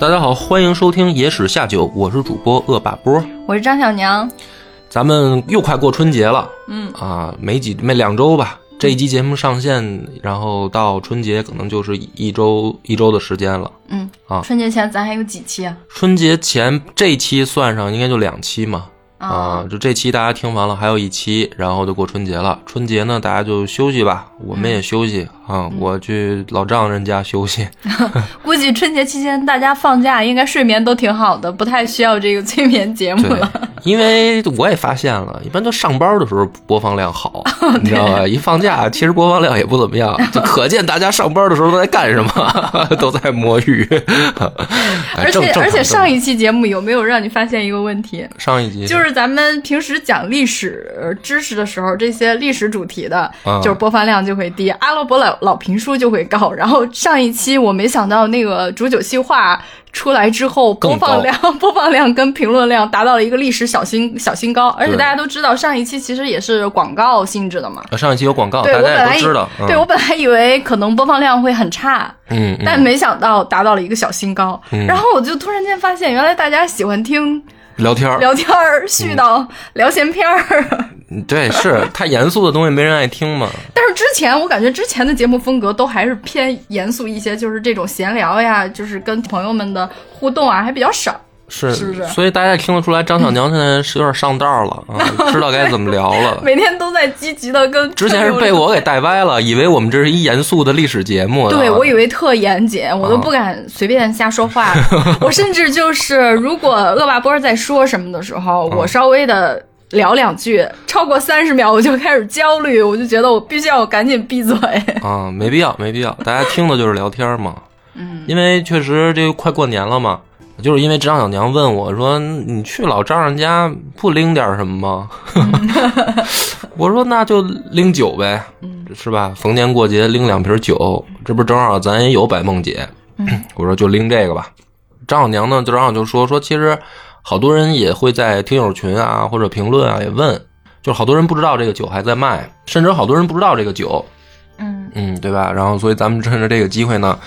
大家好，欢迎收听《野史下酒》，我是主播恶把波。我是张小娘，咱们又快过春节了，嗯。啊，没几没两周吧，这一期节目上线，然后到春节可能就是一周一周的时间了。嗯。啊。春节前咱还有几期啊？春节前这期算上应该就两期嘛，啊，就这期大家听完了，还有一期，然后就过春节了。春节呢，大家就休息吧，我们也休息啊，我去老丈人家休息。估计春节期间大家放假，应该睡眠都挺好的，不太需要这个催眠节目了。，因为我也发现了，一般都上班的时候播放量好，你知道吧？一放假，其实播放量也不怎么样，就可见大家上班的时候都在干什么，都在摸鱼。哎而且而且上一一期节目有没有让你发现一个问题？上一集就是咱们平时讲历史呃知识的时候，这些历史主题的，嗯就是播放量就会低，阿拉伯老老评书就会高。然后上一期我没想到那个煮酒细话出来之后，播放量 播放量跟评论量达到了一个历史小新小新高。而且大家都知道，上一期其实也是广告性质的嘛。呃上一期有广告，对大家我本来以也都知道。嗯对我本来以为可能播放量会很差，但没想到达到了一个小新高。嗯然后我就突然间发现，原来大家喜欢听聊天儿，聊天儿、絮叨、聊闲篇儿。嗯对，是 太严肃的东西没人爱听嘛。但是之前我感觉之前的节目风格都还是偏严肃一些，就是这种闲聊呀，就是跟朋友们的互动啊，还比较少。是是不是所以大家也听得出来，张小娘现在是有点上道了 啊，知道该怎么聊了。每天都在积极的跟之前是被我给带歪了，以为我们这是一严肃的历史节目。对，我以为特严谨，我都不敢随便瞎说话。我甚至就是，如果恶霸波在说什么的时候，我稍微的聊两句，超过三十秒我就开始焦虑，我就觉得我必须要赶紧闭嘴。啊，没必要，没必要，大家听的就是聊天嘛。嗯，因为确实这快过年了嘛，就是因为张小娘问我说：“你去老丈人家不拎点什么吗？” 我说：“那就拎酒呗，是吧？逢年过节拎两瓶酒，这不正好咱也有百梦姐。我说：“就拎这个吧。”张小娘呢，就正好就说说，其实好多人也会在听友群啊或者评论啊也问，就是好多人不知道这个酒还在卖，甚至好多人不知道这个酒，嗯嗯，对吧？然后，所以咱们趁着这个机会呢，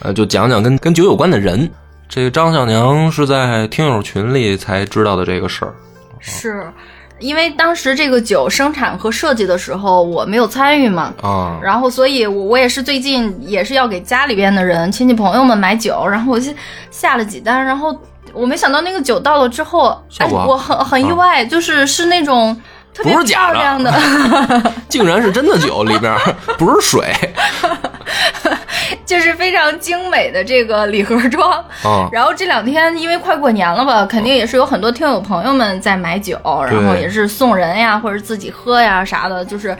呃，就讲讲跟跟酒有关的人。这个张小娘是在听友群里才知道的这个事儿是因为当时这个酒生产和设计的时候我没有参与嘛，啊。然后，所以我我也是最近也是要给家里边的人、亲戚朋友们买酒，然后我就下了几单，然后我没想到那个酒到了之后，我很很意外，就是是那种特别不是假的漂亮的，竟然是真的酒，里边 不是水 就是非常精美的这个礼盒装。嗯。然后这两天因为快过年了吧，肯定也是有很多听友朋友们在买酒，然后也是送人呀，或者自己喝呀啥的，就是，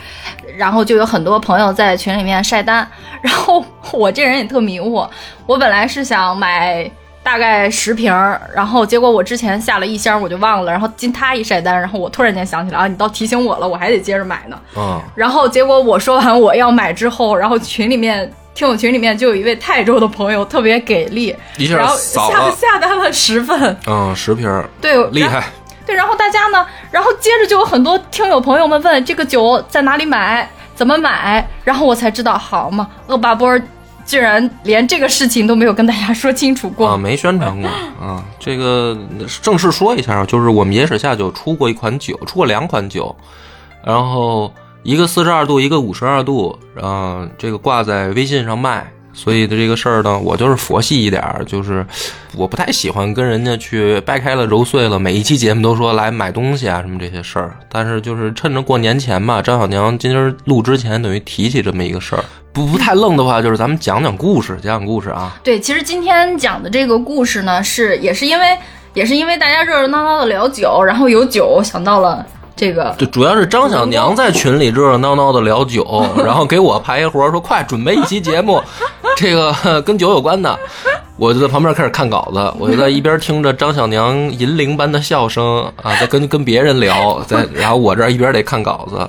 然后就有很多朋友在群里面晒单。然后 我这人也特迷糊，我本来是想买。大概十瓶儿，然后结果我之前下了一箱，我就忘了。然后经他一晒单，然后我突然间想起来啊，你倒提醒我了，我还得接着买呢。嗯然后结果我说完我要买之后，然后群里面听友群里面就有一位泰州的朋友特别给力，一下然后下了下单了十份，嗯，十瓶儿，对，厉害。对，然后大家呢，然后接着就有很多听友朋友们问这个酒在哪里买，怎么买，然后我才知道，好嘛，恶霸波居然连这个事情都没有跟大家说清楚过。啊，没宣传过啊。这个正式说一下啊，就是我们野史下酒出过一款酒，出过两款酒，然后一个四十二度，一个五十二度，啊，这个挂在微信上卖。所以的这个事儿呢，我就是佛系一点儿，就是我不太喜欢跟人家去掰开了揉碎了，每一期节目都说来买东西啊什么这些事儿。但是就是趁着过年前吧，张小娘今儿录之前等于提起这么一个事儿，不不太愣的话，就是咱们讲讲故事，讲讲故事啊。对，其实今天讲的这个故事呢，是也是因为也是因为大家热热闹闹的聊酒，然后有酒想到了这个对，主要是张小娘在群里热热闹闹的聊酒，然后给我排一活儿，说快准备一期节目，这个跟酒有关的。我就在旁边开始看稿子，我就在一边听着张小娘银铃般的笑声啊，在跟跟别人聊，在然后我这儿一边得看稿子。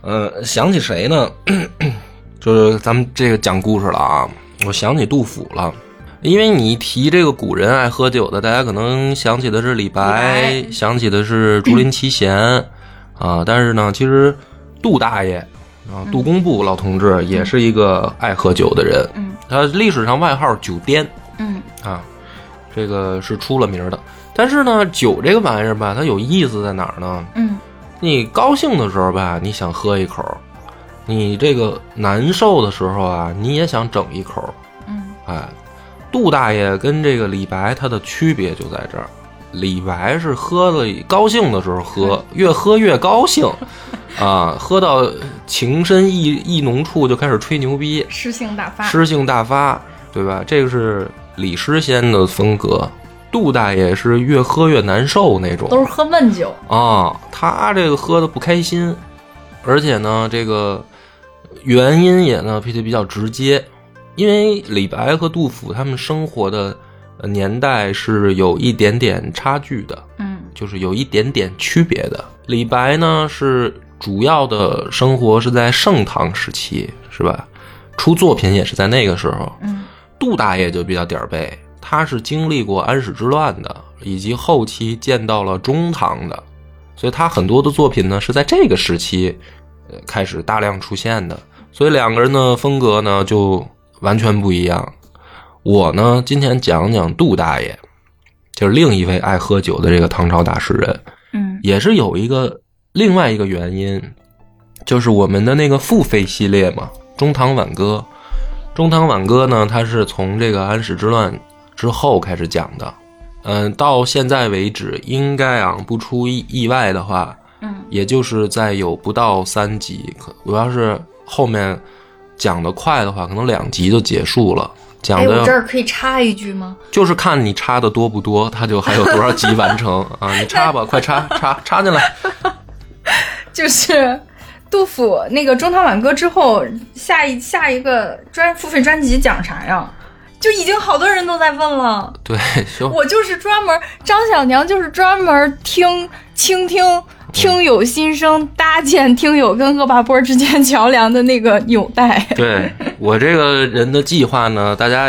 呃，想起谁呢？就是咱们这个讲故事了啊，我想起杜甫了。因为你一提这个古人爱喝酒的，大家可能想起的是李白，李白想起的是竹林七贤，啊，但是呢，其实杜大爷啊，杜工部老同志也是一个爱喝酒的人，嗯他历史上外号酒癫嗯啊，这个是出了名的。但是呢，酒这个玩意儿吧，它有意思在哪儿呢？嗯你高兴的时候吧，你想喝一口；你这个难受的时候啊，你也想整一口。嗯哎，杜大爷跟这个李白他的区别就在这儿，李白是喝了高兴的时候喝，越喝越高兴，啊，喝到情深意意浓处就开始吹牛逼，诗性大发，诗性大发，对吧？这个是李诗仙的风格。杜大爷是越喝越难受那种，都是喝闷酒。啊，他这个喝的不开心，而且呢，这个原因也呢比较比较直接，因为李白和杜甫他们生活的呃年代是有一点点差距的，嗯就是有一点点区别的。李白呢是主要的生活是在盛唐时期，是吧？出作品也是在那个时候。嗯杜大爷就比较点儿背，他是经历过安史之乱的，以及后期见到了中唐的，所以他很多的作品呢是在这个时期，呃开始大量出现的。所以两个人的风格呢就完全不一样。我呢今天讲讲杜大爷，就是另一位爱喝酒的这个唐朝大诗人，嗯也是有一个另外一个原因，就是我们的那个付费系列嘛，《中唐挽歌》。《中唐挽歌》呢，它是从这个安史之乱之后开始讲的，嗯，到现在为止，应该啊不出意意外的话，嗯也就是在有不到三集，可我要是后面讲的快的话，可能两集就结束了。讲哎，我这儿可以插一句吗？就是看你插的多不多，它就还有多少集完成 啊！你插吧，快插插插进来。就是杜甫那个《中唐挽歌》之后，下一下一个专付费专辑讲啥呀？就已经好多人都在问了。对，就我就是专门张小娘，就是专门听倾听听友心声，搭建听友跟恶霸波之间桥梁的那个纽带。对我这个人的计划呢，大家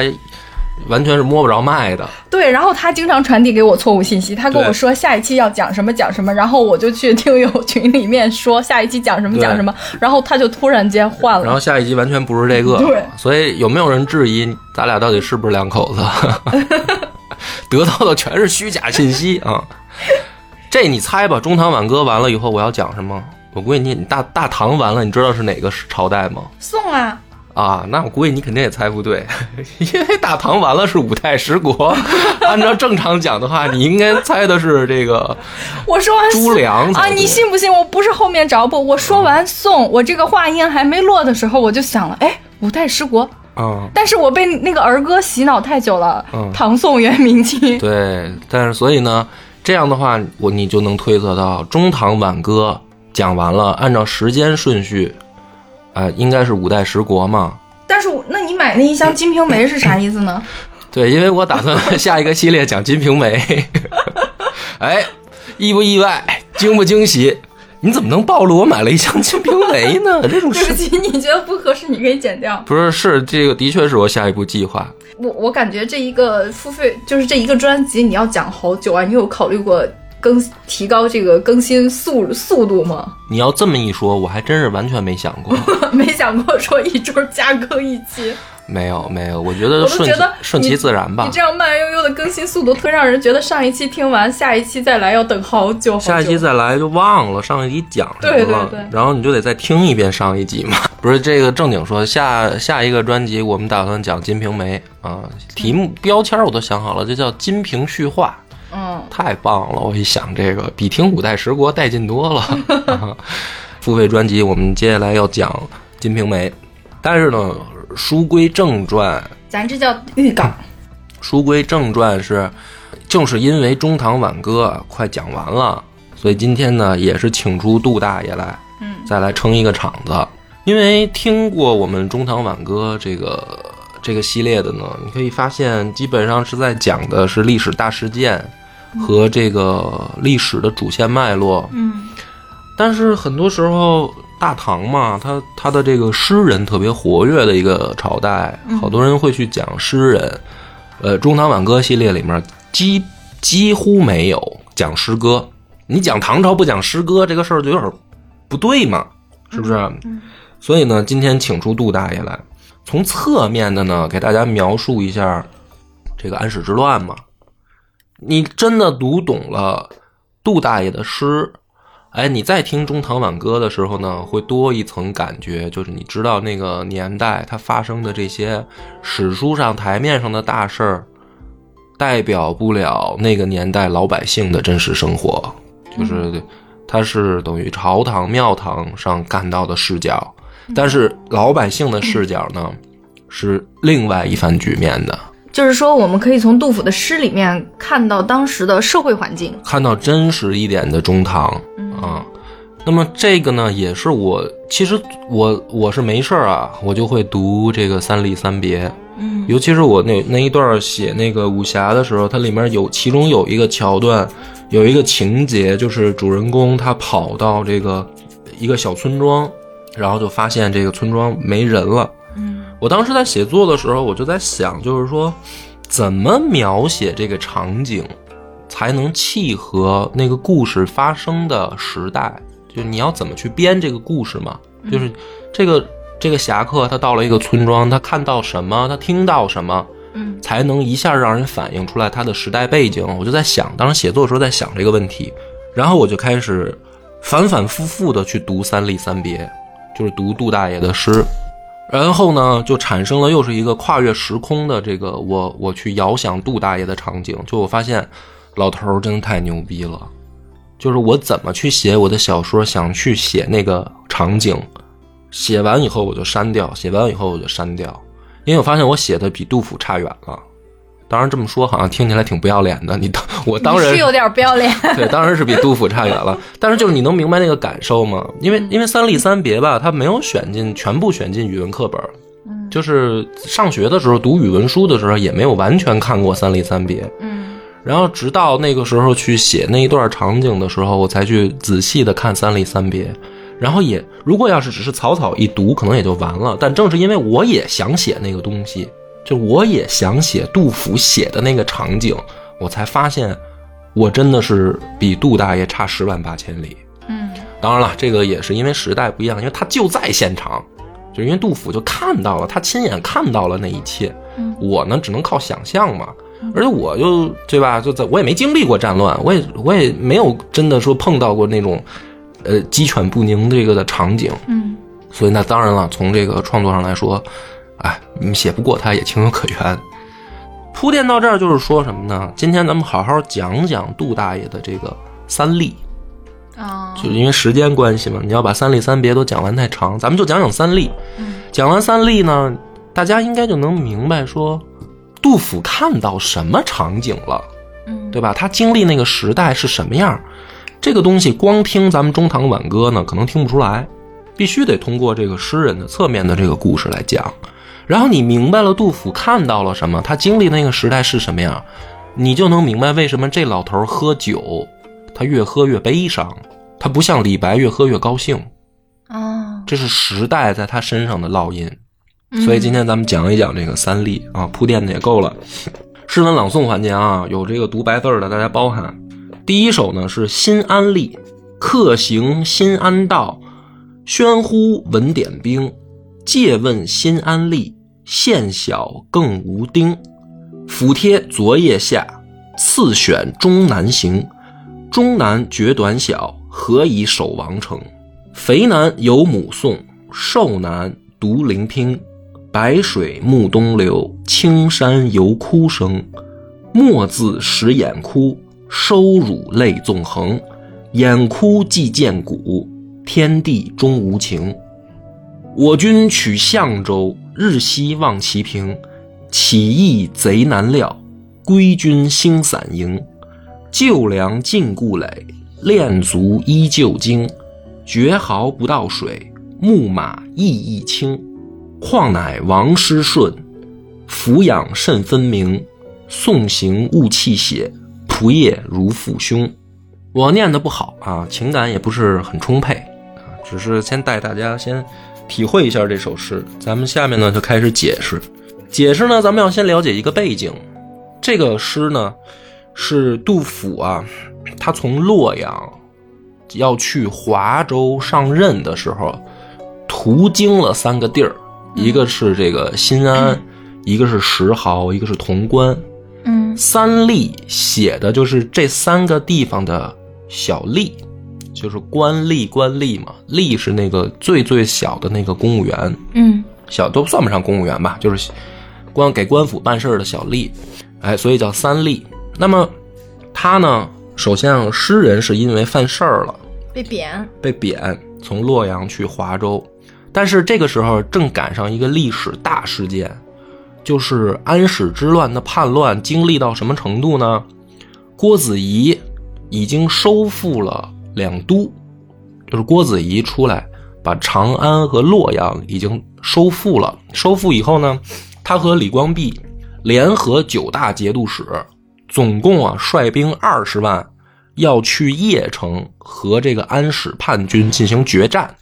完全是摸不着脉的。对，然后他经常传递给我错误信息，他跟我说下一期要讲什么讲什么，然后我就去听友群里面说下一期讲什么讲什么，然后他就突然间换了。然后下一期完全不是这个，对所以有没有人质疑咱俩到底是不是两口子？得到的全是虚假信息啊！这你猜吧，中唐挽歌完了以后我要讲什么？我估计你你大大唐完了，你知道是哪个朝代吗？宋啊，啊，那我估计你肯定也猜不对，因为大唐完了是五代十国，按照正常讲的话，你应该猜的是这个我说完朱良才啊，你信不信？我不是后面找补，我说完宋，我这个话音还没落的时候，我就想了，哎，五代十国。啊、但是我被那个儿歌洗脑太久了，嗯唐宋元明清。对，但是所以呢，这样的话，我你就能推测到中唐挽歌讲完了，按照时间顺序，啊、应该是五代十国嘛。但是我那你买那一箱《金瓶梅》是啥意思呢？对，因为我打算下一个系列讲《金瓶梅》，哎，意不意外，惊不惊喜？你怎么能暴露我买了一箱《金瓶梅》呢？这种事对不起，你觉得不合适，你可以剪掉。不是是这个，的确是我下一步计划。我我感觉这一个付费就是这一个专辑，你要讲好久啊！你有考虑过更提高这个更新速速度吗？你要这么一说，我还真是完全没想过。没想过说一周加更一期，没有没有，我觉得顺顺其自然吧你。这样慢悠悠的更新速度，特让人觉得上一期听完，下一期再来要等好久好久。下一期再来就忘了上一集讲什么了，对对对然后你就得再听一遍上一集嘛。不是这个正经说，下下一个专辑我们打算讲《金瓶梅》啊，题目标签我都想好了，就叫《金瓶序话》，嗯，太棒了！我一想这个比听五代十国带劲多了。啊 付费专辑我们接下来要讲《金瓶梅》，但是呢，书归正传，咱这叫预告。书归正传是，正是因为中唐挽歌快讲完了，所以今天呢，也是请出杜大爷来，嗯，再来撑一个场子。因为听过我们中堂挽歌这个这个系列的呢，你可以发现，基本上是在讲的是历史大事件和这个历史的主线脉络。嗯但是很多时候，大唐嘛，他他的这个诗人特别活跃的一个朝代，好多人会去讲诗人。呃，中唐挽歌系列里面几几乎没有讲诗歌。你讲唐朝不讲诗歌这个事儿就有点不对嘛，是不是？所以呢，今天请出杜大爷来，从侧面的呢给大家描述一下这个安史之乱嘛。你真的读懂了杜大爷的诗，哎，你在听中唐挽歌的时候呢，会多一层感觉，就是你知道那个年代它发生的这些史书上台面上的大事儿，代表不了那个年代老百姓的真实生活，就是它是等于朝堂庙堂上干到的视角，但是老百姓的视角呢，是另外一番局面的。就是说，我们可以从杜甫的诗里面看到当时的社会环境。看到真实一点的中唐啊。那么这个呢，也是我其实我我是没事儿啊，我就会读这个三吏三别。嗯尤其是我那那一段写那个武侠的时候，它里面有其中有一个桥段，有一个情节，就是主人公他跑到这个一个小村庄，然后就发现这个村庄没人了。嗯我当时在写作的时候，我就在想，就是说，怎么描写这个场景，才能契合那个故事发生的时代？就是你要怎么去编这个故事嘛？就是这个这个侠客他到了一个村庄，他看到什么，他听到什么，嗯才能一下让人反映出来他的时代背景。我就在想，当时写作的时候在想这个问题，然后我就开始反反复复的去读三吏三别，就是读杜大爷的诗。然后呢，就产生了又是一个跨越时空的这个我我去遥想杜大爷的场景。就我发现，老头儿真的太牛逼了。就是我怎么去写我的小说，想去写那个场景，写完以后我就删掉，写完以后我就删掉，因为我发现我写的比杜甫差远了。当然这么说好像听起来挺不要脸的，你当我当然是有点不要脸。对，当然是比杜甫差远了。但是就是你能明白那个感受吗？因为因为三吏三别吧，他没有选进全部选进语文课本，嗯就是上学的时候读语文书的时候也没有完全看过三吏三别。嗯然后直到那个时候去写那一段场景的时候，我才去仔细的看三吏三别。然后也如果要是只是草草一读，可能也就完了。但正是因为我也想写那个东西，就我也想写杜甫写的那个场景，我才发现我真的是比杜大爷差十万八千里。嗯当然了，这个也是因为时代不一样，因为他就在现场，就因为杜甫就看到了，他亲眼看到了那一切。嗯我呢，只能靠想象嘛。而且我就对吧，就在我也没经历过战乱，我也我也没有真的说碰到过那种，呃鸡犬不宁这个的场景。嗯所以那当然了，从这个创作上来说，哎，你写不过他也情有可原。铺垫到这儿就是说什么呢？今天咱们好好讲讲杜大爷的这个三吏。啊就是因为时间关系嘛，你要把三吏三别都讲完太长，咱们就讲讲三吏。嗯讲完三吏呢，大家应该就能明白说，杜甫看到什么场景了，嗯对吧？他经历那个时代是什么样，这个东西光听咱们中唐挽歌呢，可能听不出来，必须得通过这个诗人的侧面的这个故事来讲。然后你明白了杜甫看到了什么，他经历那个时代是什么样，你就能明白为什么这老头喝酒，他越喝越悲伤，他不像李白越喝越高兴。啊，这是时代在他身上的烙印。所以今天咱们讲一讲这个三吏啊，铺垫的也够了。诗文朗诵环节啊，有这个读白字儿的，大家包涵。第一首呢是《新安吏》，客行新安道，喧呼闻点兵。借问新安吏，县小更无丁。府贴昨夜下，次选终南行。终南决短小，何以守王城？肥男有母颂，瘦男独聆听。白水暮东流，青山犹哭声。莫自使眼哭，收辱泪纵横。眼哭即见骨，天地终无情。我军取相州，日夕望其平。起义贼难料，归军兴散营。旧粮尽故垒，练足依旧精，绝毫不到水，木马意亦轻。况乃王师顺，俯仰甚分明。送行勿弃血，仆业如父兄。我念的不好啊，情感也不是很充沛啊，只是先带大家先体会一下这首诗。咱们下面呢就开始解释。解释呢，咱们要先了解一个背景。这个诗呢，是杜甫啊，他从洛阳要去华州上任的时候，途经了三个地儿，一个是这个新安，一个是石壕，一个是潼关。嗯三吏写的就是这三个地方的小吏，就是官吏，官吏嘛，吏是那个最最小的那个公务员，嗯小都算不上公务员吧，就是官给官府办事儿的小吏，哎，所以叫三吏。那么他呢，首先啊，诗人是因为犯事儿了，被贬。被贬，从洛阳去华州，但是这个时候正赶上一个历史大事件，就是安史之乱的叛乱经历到什么程度呢？郭子仪已经收复了两都，就是郭子仪出来把长安和洛阳已经收复了。收复以后呢，他和李光弼联合九大节度使，总共啊率兵二十万，要去邺城和这个安史叛军进行决战。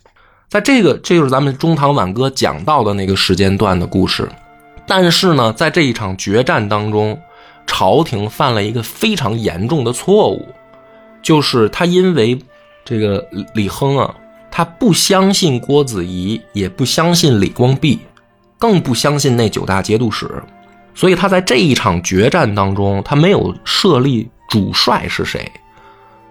在这个，这就是咱们中唐挽歌讲到的那个时间段的故事。但是呢，在这一场决战当中，朝廷犯了一个非常严重的错误，就是他因为这个李亨啊，他不相信郭子仪，也不相信李光弼，更不相信那九大节度使，所以他在这一场决战当中，他没有设立主帅是谁，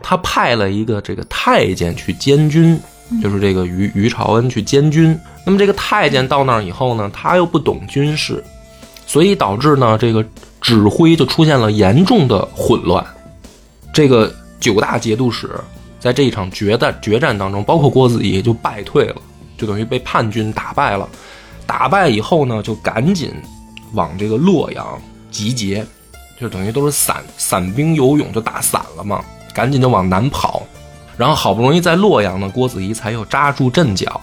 他派了一个这个太监去监军，就是这个于于朝恩去监军。那么这个太监到那儿以后呢，他又不懂军事，所以导致呢这个指挥就出现了严重的混乱。这个九大节度使在这一场决战决战当中，包括郭子仪就败退了，就等于被叛军打败了。打败以后呢，就赶紧往这个洛阳集结，就等于都是散散兵游勇，就打散了嘛，赶紧就往南跑。然后好不容易在洛阳呢，郭子仪才又扎住阵脚，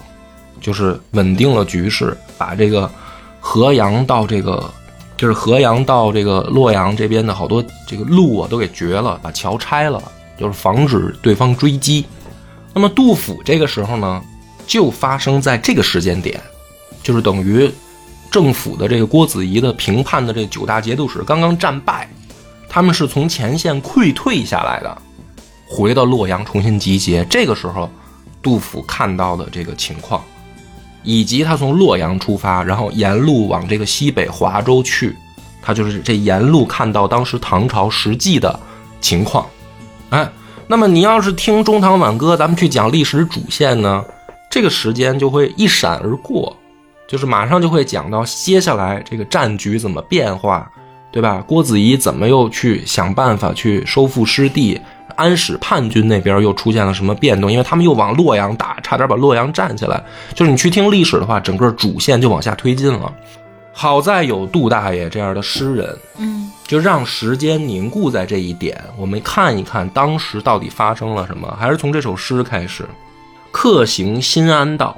就是稳定了局势，把这个河阳到这个就是河阳到这个洛阳这边的好多这个路啊都给绝了，把桥拆了，就是防止对方追击。那么杜甫这个时候呢，就发生在这个时间点，就是等于政府的这个郭子仪的平叛的这九大节度使刚刚战败，他们是从前线溃退下来的，回到洛阳重新集结。这个时候，杜甫看到的这个情况，以及他从洛阳出发，然后沿路往这个西北华州去，他就是这沿路看到当时唐朝实际的情况。哎，那么你要是听中唐挽歌，咱们去讲历史主线呢，这个时间就会一闪而过，就是马上就会讲到接下来这个战局怎么变化，对吧？郭子仪怎么又去想办法去收复失地？安史叛军那边又出现了什么变动？因为他们又往洛阳打，差点把洛阳占起来。就是你去听历史的话，整个主线就往下推进了。好在有杜大爷这样的诗人，嗯就让时间凝固在这一点，我们看一看当时到底发生了什么。还是从这首诗开始：客行新安道，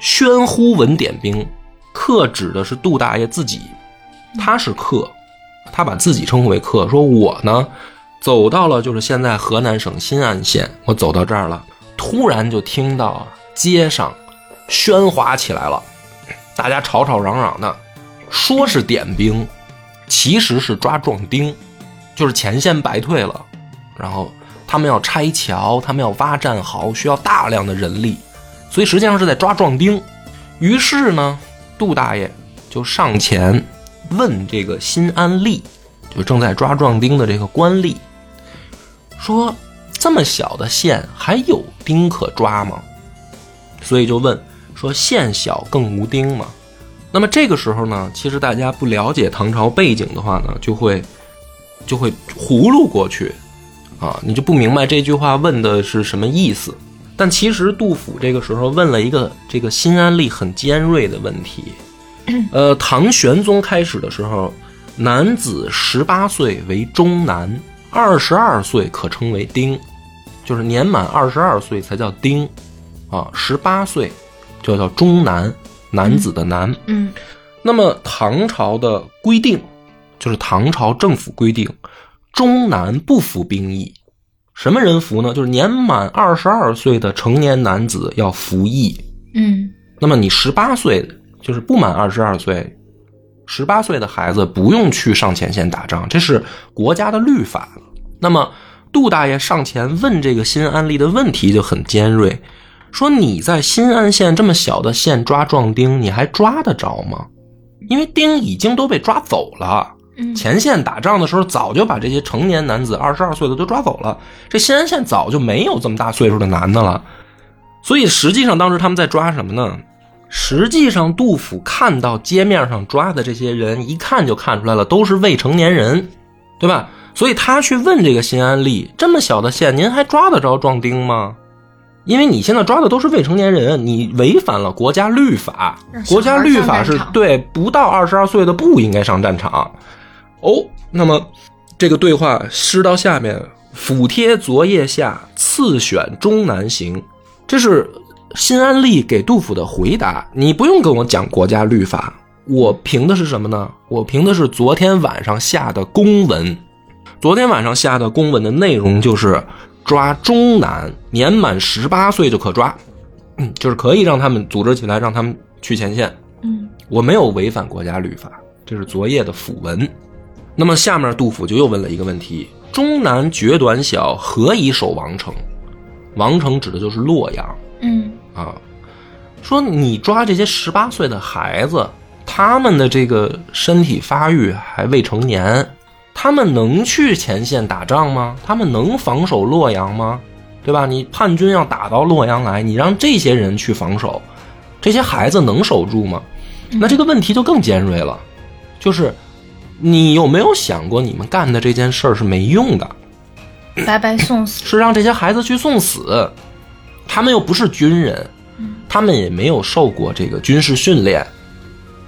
喧呼闻点兵。客指的是杜大爷自己，他是客，他把自己称呼为客，说我呢走到了就是现在河南省新安县，我走到这儿了，突然就听到街上喧哗起来了，大家吵吵嚷嚷的，说是点兵，其实是抓壮丁，就是前线败退了，然后他们要拆桥，他们要挖战壕，需要大量的人力，所以实际上是在抓壮丁。于是呢，杜大爷就上前问这个新安吏，就正在抓壮丁的这个官吏，说：“这么小的县还有丁可抓吗？”所以就问说：“县小更无丁吗？”那么这个时候呢，其实大家不了解唐朝背景的话呢，就会就会糊弄过去啊，你就不明白这句话问的是什么意思。但其实杜甫这个时候问了一个这个新安吏很尖锐的问题。呃，唐玄宗开始的时候，男子十八岁为中男，二十二岁可称为丁。就是年满二十二岁才叫丁，啊，十八岁就叫中男，男子的男。嗯那么唐朝的规定，就是唐朝政府规定，中男不服兵役。什么人服呢？就是年满二十二岁的成年男子要服役。嗯那么你十八岁，就是不满二十二岁，十八岁的孩子不用去上前线打仗，这是国家的律法。那么杜大爷上前问这个新安利的问题就很尖锐，说你在新安县这么小的县抓壮丁，你还抓得着吗？因为丁已经都被抓走了。嗯前线打仗的时候，早就把这些成年男子二十二岁的都抓走了。这新安县早就没有这么大岁数的男的了，所以实际上当时他们在抓什么呢？实际上，杜甫看到街面上抓的这些人，一看就看出来了，都是未成年人，对吧？所以他去问这个新安吏：这么小的县，您还抓得着壮丁吗？因为你现在抓的都是未成年人，你违反了国家律法国家律法是对不到二十二岁的不应该上战场。哦，那么这个对话诗到下面，府贴昨夜下，次选终南行，这是新安吏给杜甫的回答。你不用跟我讲国家律法，我凭的是什么呢？我凭的是昨天晚上下的公文。昨天晚上下的公文的内容就是抓中男，年满十八岁就可抓，嗯，就是可以让他们组织起来，让他们去前线。嗯我没有违反国家律法，这是昨夜的辅文。那么下面杜甫就又问了一个问题：中南决短小，何以守王城？王城指的就是洛阳嗯啊。说你抓这些十八岁的孩子，他们的这个身体发育还未成年，他们能去前线打仗吗？他们能防守洛阳吗？对吧？你叛军要打到洛阳来，你让这些人去防守，这些孩子能守住吗？那这个问题就更尖锐了，就是你有没有想过，你们干的这件事儿是没用的，白白送死。是让这些孩子去送死，他们又不是军人，他们也没有受过这个军事训练，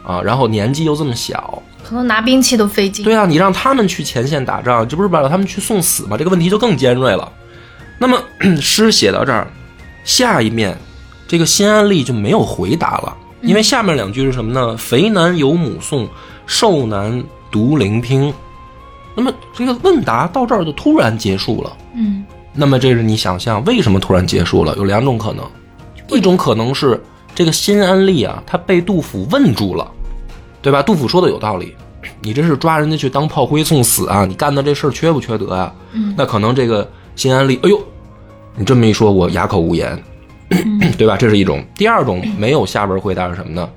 啊，然后年纪又这么小，可能拿兵器都费劲。对啊，你让他们去前线打仗，这不是把他们去送死吗？这个问题就更尖锐了。那么 诗写到这儿，下一面这个新安吏就没有回答了，因为下面两句是什么呢？肥男有母送，瘦男独聆听。那么这个问答到这儿就突然结束了。嗯那么这是你想象为什么突然结束了？有两种可能，一种可能是这个新安利啊，他被杜甫问住了，对吧？杜甫说的有道理，你这是抓人家去当炮灰送死啊！你干的这事儿缺不缺德呀、嗯那可能这个新安利，哎呦，你这么一说，我哑口无言，对吧？这是一种。第二种没有下文回答是什么呢？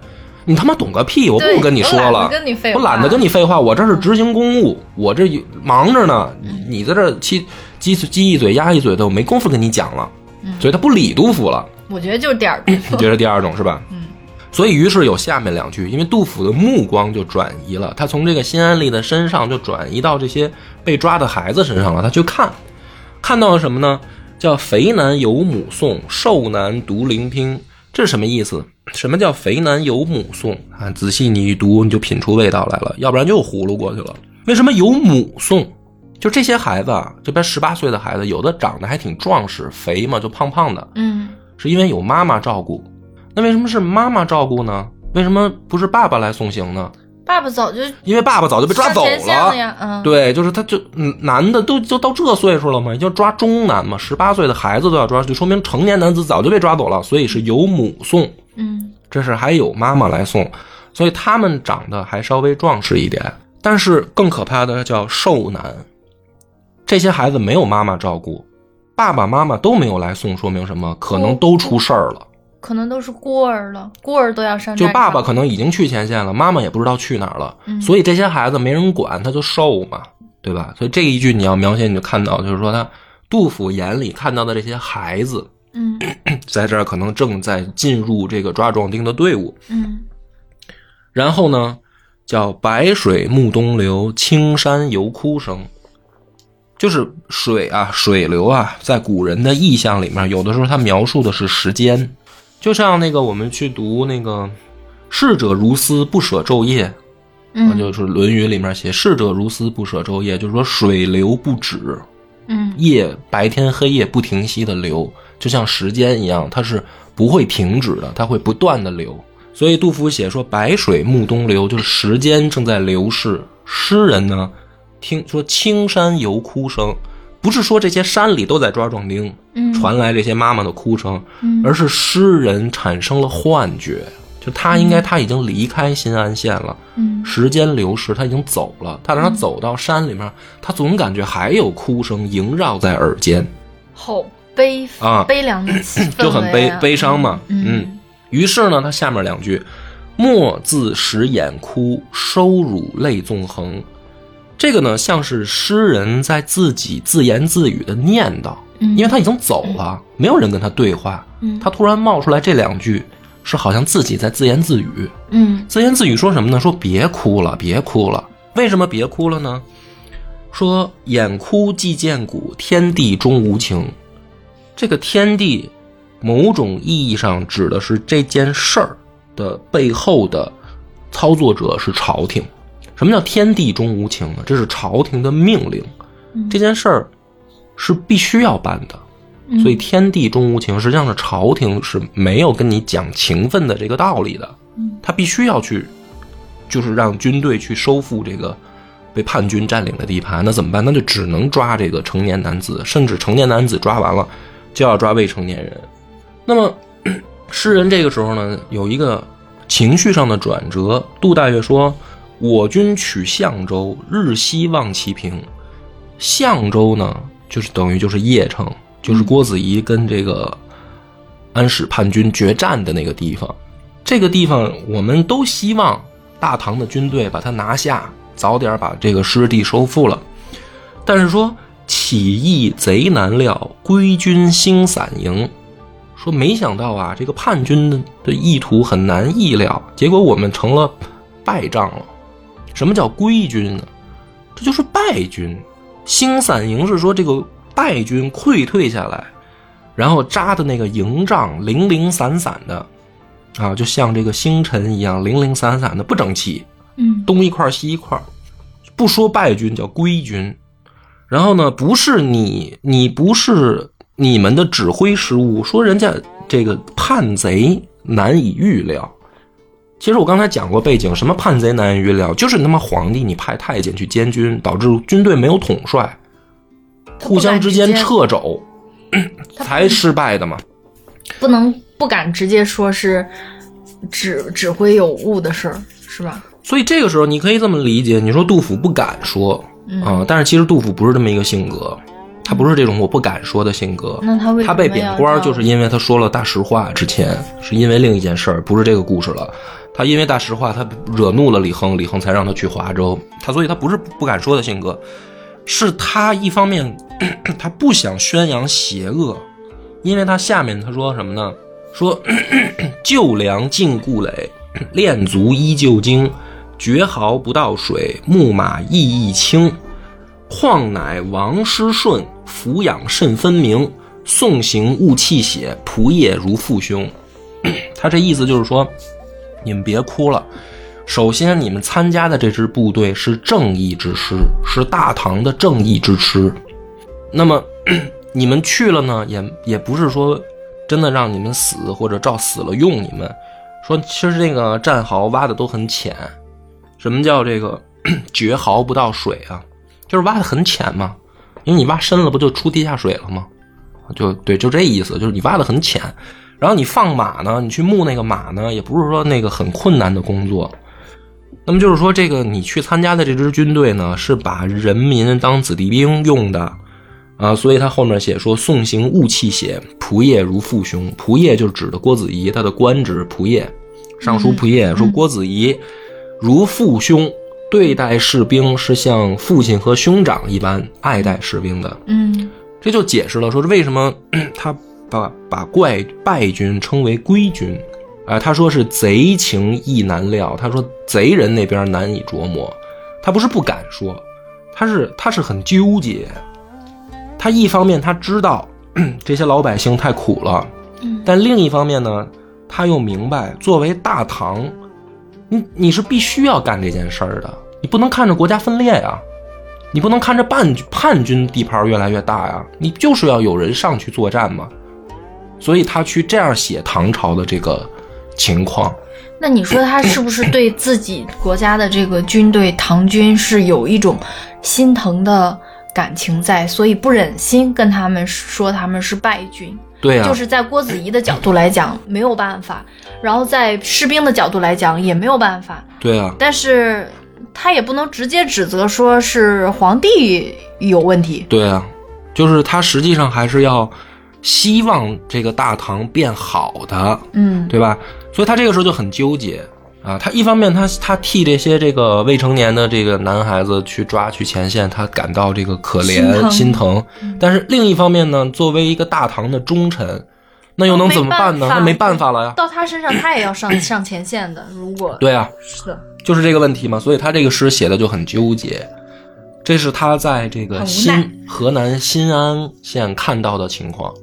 你他妈懂个屁！我不跟你说了，跟你废话我懒得跟你废话，我这是执行公务，我这忙着呢，你你在这气鸡鸡一嘴鸭一嘴的，我没工夫跟你讲了，所以他不理杜甫了。我觉得就是点儿。你觉得第二种是吧？嗯。所以于是有下面两句，因为杜甫的目光就转移了，他从这个新安利的身上就转移到这些被抓的孩子身上了，他去看，看到了什么呢？叫肥男有母送，瘦男独聆听。这是什么意思？什么叫肥男有母送啊？仔细你一读，你就品出味道来了，要不然就糊噜过去了。为什么有母送？就这些孩子啊，这边十八岁的孩子，有的长得还挺壮实，肥嘛，就胖胖的，嗯是因为有妈妈照顾。那为什么是妈妈照顾呢？为什么不是爸爸来送行呢？爸爸早就因为爸爸早就被抓走了呀。嗯，对，就是他就嗯男的都就到这岁数了嘛，就抓中男嘛，十八岁的孩子都要抓，就说明成年男子早就被抓走了，所以是由母送，嗯这是还有妈妈来送，所以他们长得还稍微壮实一点。但是更可怕的叫瘦男，这些孩子没有妈妈照顾，爸爸妈妈都没有来送，说明什么？可能都出事儿了。可能都是孤儿了，孤儿都要上就。爸爸可能已经去前线了，妈妈也不知道去哪儿了，嗯所以这些孩子没人管，他就瘦嘛，对吧？所以这一句你要描写，你就看到，就是说他杜甫眼里看到的这些孩子，嗯 在这儿可能正在进入这个抓壮丁的队伍，嗯然后呢，叫白水暮东流，青山犹哭声。就是水啊，水流啊，在古人的意象里面，有的时候它描述的是时间，就像那个我们去读那个“逝者如斯，不舍昼夜”，啊，嗯，就是《论语》里面写“逝者如斯，不舍昼夜”，就是说水流不止，嗯夜白天黑夜不停息的流，就像时间一样，它是不会停止的，它会不断的流。所以杜甫写说“白水暮东流”，就是时间正在流逝。诗人呢，听说青山有哭声，不是说这些山里都在抓壮丁，嗯传来这些妈妈的哭声，嗯而是诗人产生了幻觉，就他应该他已经离开新安县了。嗯时间流逝，他已经走了。他让他走到山里面，他总感觉还有哭声萦绕在耳间，好悲啊悲凉的气氛就很悲悲伤嘛。嗯嗯。于是呢，他下面两句“莫自使眼哭，收乳泪纵横”，这个呢，像是诗人在自己自言自语的念叨，嗯因为他已经走了，没有人跟他对话，嗯他突然冒出来这两句，是好像自己在自言自语。嗯自言自语说什么呢？说别哭了，别哭了。为什么别哭了呢？说眼哭即见骨，天地终无情。这个天地，某种意义上指的是这件事儿的背后的操作者是朝廷。什么叫天地终无情呢？这是朝廷的命令，这件事儿是必须要办的。嗯所以天地终无情，实际上是朝廷是没有跟你讲情分的这个道理的，他必须要去，就是让军队去收复这个被叛军占领的地盘，那怎么办？那就只能抓这个成年男子，甚至成年男子抓完了就要抓未成年人。那么 诗人这个时候呢，有一个情绪上的转折。杜大岳说：“我军取相州，日夕望其平。”相州呢，就是等于就是邺城，就是郭子仪跟这个安史叛军决战的那个地方。这个地方，我们都希望大唐的军队把它拿下，早点把这个失地收复了。但是说起义贼难料，归军兴散营。说没想到啊，这个叛军的意图很难意料，结果我们成了败仗了。什么叫归军呢？这就是败军。星散营是说这个败军溃退下来，然后扎的那个营帐零零散散的，啊，就像这个星辰一样零零散散的不整齐，嗯东一块西一块。不说败军叫归军，然后呢，不是你你不是你们的指挥失误，说人家这个叛贼难以预料。其实我刚才讲过背景，什么叛贼难以预料，就是他妈皇帝你派太监去监军，导致军队没有统帅，互相之间掣肘，才失败的嘛。不能不敢直接说是指指挥有误的事儿，是吧？所以这个时候你可以这么理解，你说杜甫不敢说啊、但是其实杜甫不是这么一个性格，他不是这种我不敢说的性格。那他为他被贬官，就是因因为他说了大实话。之前是因为另一件事儿，不是这个故事了。他因为大实话，他惹怒了李亨，李亨才让他去华州。他所以他不是不敢说的性格，是他一方面 他不想宣扬邪恶，因为他下面他说什么呢？说 旧粮尽故垒，练卒依旧精，绝壕不到水，牧马意亦轻。况乃王师顺，俯仰甚分明。送行勿泣血，仆业如父兄。他这意思就是说，你们别哭了。首先，你们参加的这支部队是正义之师，是大唐的正义之师。那么，你们去了呢，也也不是说真的让你们死，或者照死了用你们。说其实这个战壕挖的都很浅。什么叫这个 绝壕不到水啊？就是挖的很浅嘛，因为你挖深了，不就出地下水了吗？就对，就这意思，就是你挖的很浅，然后你放马呢，你去牧那个马呢，也不是说那个很困难的工作。那么就是说，这个你去参加的这支军队呢，是把人民当子弟兵用的啊，所以他后面写说：“送行勿泣血，仆业如父兄。”仆业就指的郭子仪，他的官职仆业，尚书仆业说郭子仪如父兄。对待士兵是像父亲和兄长一般爱戴士兵的，嗯这就解释了说为什么 他把把怪败军称为归军，啊、他说是贼情意难料，他说贼人那边难以琢磨，他不是不敢说，他是他是很纠结，他一方面他知道这些老百姓太苦了，嗯但另一方面呢，他又明白作为大唐。你你是必须要干这件事儿的，你不能看着国家分裂呀、你不能看着叛叛军地盘越来越大呀，你就是要有人上去作战嘛。所以他去这样写唐朝的这个情况。那你说他是不是对自己国家的这个军队唐军是有一种心疼的感情在，所以不忍心跟他们说他们是败军？对呀、就是在郭子仪的角度来讲没有办法，然后在士兵的角度来讲也没有办法，对啊、但是他也不能直接指责说是皇帝有问题。对啊，就是他实际上还是要希望这个大唐变好的，嗯对吧？所以他这个时候就很纠结啊。他一方面他他替这些这个未成年的这个男孩子去抓去前线，他感到这个可怜心疼。但是另一方面呢，作为一个大唐的忠臣，那又能怎么办呢？那没办法了呀。到他身上，他也要上 上前线的。如果对啊，是的，就是这个问题嘛，所以他这个诗写的就很纠结。这是他在这个新河南新安县看到的情况，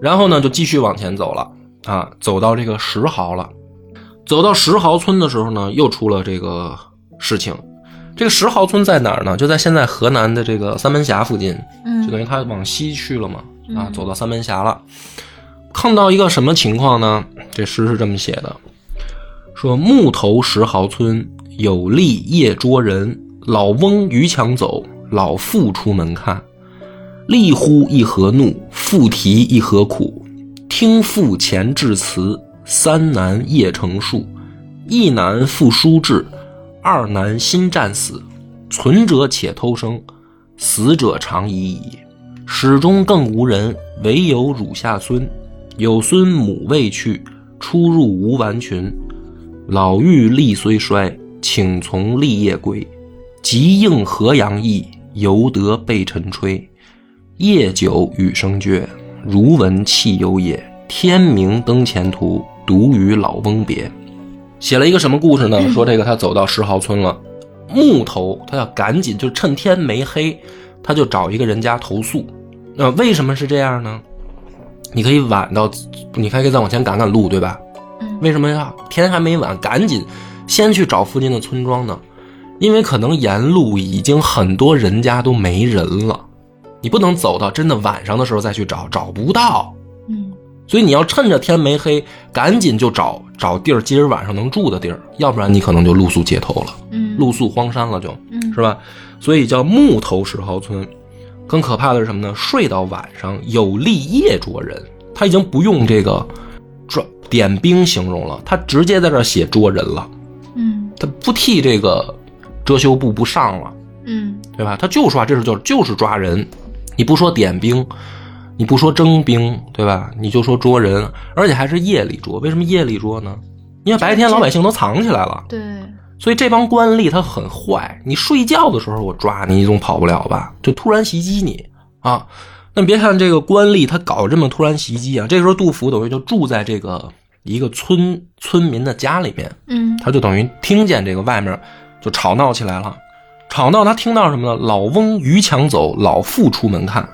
然后呢就继续往前走了啊，走到这个石壕了。走到石壕村的时候呢，又出了这个事情。这个石壕村在哪儿呢？就在现在河南的这个三门峡附近，嗯就等于他往西去了嘛，啊，走到三门峡了。看到一个什么情况呢？这诗是这么写的：说木头石壕村有吏夜捉人，老翁逾墙走，老妇出门看。立呼一何怒，妇啼一何苦。听父前致辞，三男夜成数。一男复书至，二男新战死。存者且偷生，死者长已矣。始终更无人，唯有乳下孙。有孙母未去，出入无完群。老妪力虽衰，请从立业归。即应河阳役，犹得被尘吹。夜久雨声绝，如闻汽油也。天明登前途，独与老翁别。写了一个什么故事呢？说这个他走到石壕村了，木头他要赶紧，就趁天没黑，他就找一个人家投宿。那、为什么是这样呢？你可以晚到，你还可以再往前赶赶路，对吧？嗯为什么呀？天还没晚，赶紧先去找附近的村庄呢？因为可能沿路已经很多人家都没人了，你不能走到真的晚上的时候再去找，找不到。嗯所以你要趁着天没黑，赶紧就找找地儿，今儿晚上能住的地儿，要不然你可能就露宿街头了，嗯露宿荒山了就，嗯是吧？所以叫木头石壕村。更可怕的是什么呢？睡到晚上有立夜捉人，他已经不用这个抓点兵形容了，他直接在这写捉人了，嗯他不替这个遮羞布不上了。嗯对吧？他就说这是就就是抓人，你不说点兵，你不说征兵，对吧？你就说捉人，而且还是夜里捉。为什么夜里捉呢？因为白天老百姓都藏起来了，对，所以这帮官吏他很坏。你睡觉的时候我抓你，你总跑不了吧？就突然袭击你啊！那你别看这个官吏他搞这么突然袭击啊，这时候杜甫等于就住在这个一个村村民的家里面，嗯他就等于听见这个外面就吵闹起来了。吵闹，他听到什么呢？老翁逾墙走，老妇出门看。